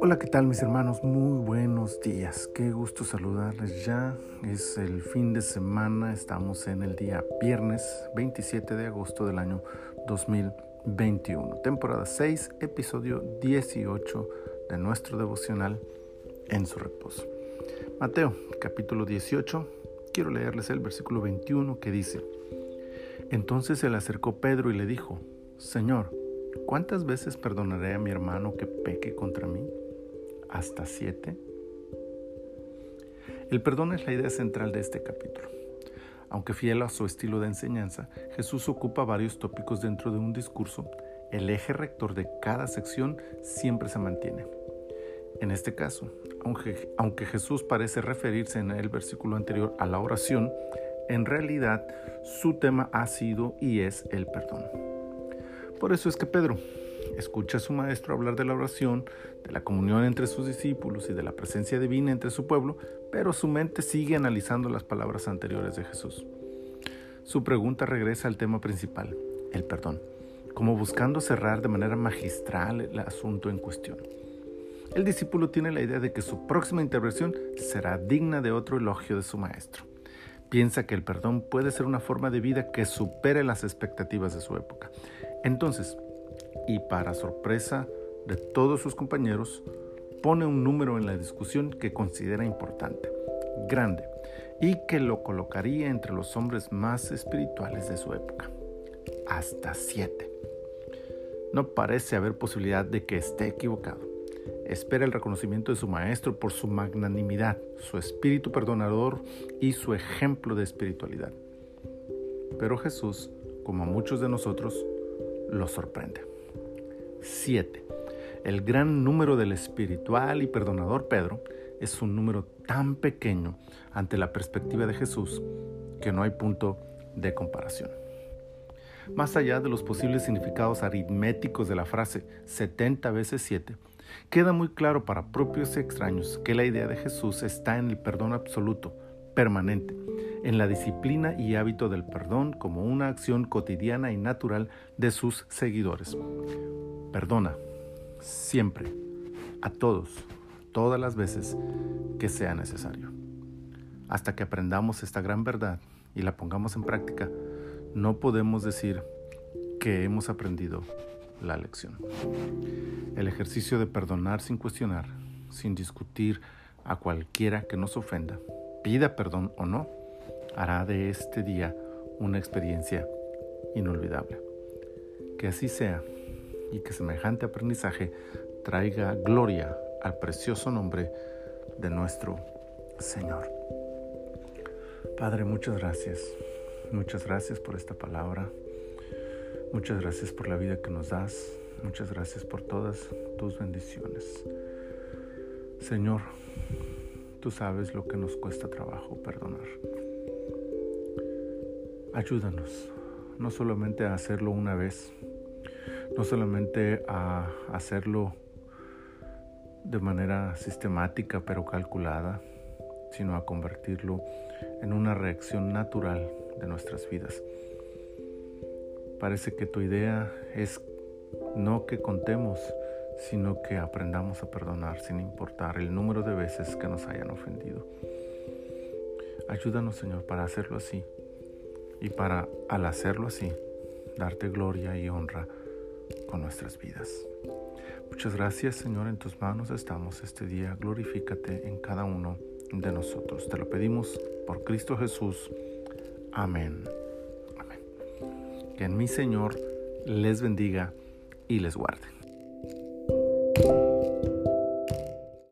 Hola, ¿qué tal mis hermanos? Muy buenos días. Qué gusto saludarles ya. Es el fin de semana. Estamos en el día viernes 27 de agosto del año 2021. Temporada 6, episodio 18 de nuestro devocional en su reposo. Mateo, capítulo 18. Quiero leerles el versículo 21 que dice, Entonces se le acercó Pedro y le dijo, Señor, ¿cuántas veces perdonaré a mi hermano que peque contra mí? hasta siete. El perdón es la idea central de este capítulo. Aunque fiel a su estilo de enseñanza, Jesús ocupa varios tópicos dentro de un discurso. El eje rector de cada sección siempre se mantiene. En este caso, aunque, aunque Jesús parece referirse en el versículo anterior a la oración, en realidad su tema ha sido y es el perdón. Por eso es que Pedro, escucha a su maestro hablar de la oración, de la comunión entre sus discípulos y de la presencia divina entre su pueblo, pero su mente sigue analizando las palabras anteriores de Jesús. Su pregunta regresa al tema principal, el perdón, como buscando cerrar de manera magistral el asunto en cuestión. El discípulo tiene la idea de que su próxima intervención será digna de otro elogio de su maestro. Piensa que el perdón puede ser una forma de vida que supere las expectativas de su época. Entonces, y para sorpresa de todos sus compañeros, pone un número en la discusión que considera importante, grande, y que lo colocaría entre los hombres más espirituales de su época. Hasta siete. No parece haber posibilidad de que esté equivocado. Espera el reconocimiento de su maestro por su magnanimidad, su espíritu perdonador y su ejemplo de espiritualidad. Pero Jesús, como muchos de nosotros, lo sorprende. 7. El gran número del espiritual y perdonador Pedro es un número tan pequeño ante la perspectiva de Jesús que no hay punto de comparación. Más allá de los posibles significados aritméticos de la frase 70 veces 7, queda muy claro para propios y extraños que la idea de Jesús está en el perdón absoluto, permanente, en la disciplina y hábito del perdón como una acción cotidiana y natural de sus seguidores. Perdona, siempre, a todos, todas las veces que sea necesario. Hasta que aprendamos esta gran verdad y la pongamos en práctica, no podemos decir que hemos aprendido la lección. El ejercicio de perdonar sin cuestionar, sin discutir a cualquiera que nos ofenda, pida perdón o no, hará de este día una experiencia inolvidable. Que así sea y que semejante aprendizaje traiga gloria al precioso nombre de nuestro Señor. Padre, muchas gracias. Muchas gracias por esta palabra. Muchas gracias por la vida que nos das. Muchas gracias por todas tus bendiciones. Señor, tú sabes lo que nos cuesta trabajo perdonar. Ayúdanos no solamente a hacerlo una vez, no solamente a hacerlo de manera sistemática pero calculada, sino a convertirlo en una reacción natural de nuestras vidas. Parece que tu idea es no que contemos, sino que aprendamos a perdonar sin importar el número de veces que nos hayan ofendido. Ayúdanos, Señor, para hacerlo así y para, al hacerlo así, darte gloria y honra con nuestras vidas. Muchas gracias, Señor, en tus manos estamos este día. Glorifícate en cada uno de nosotros. Te lo pedimos por Cristo Jesús. Amén. Amén. Que en mi Señor les bendiga y les guarde.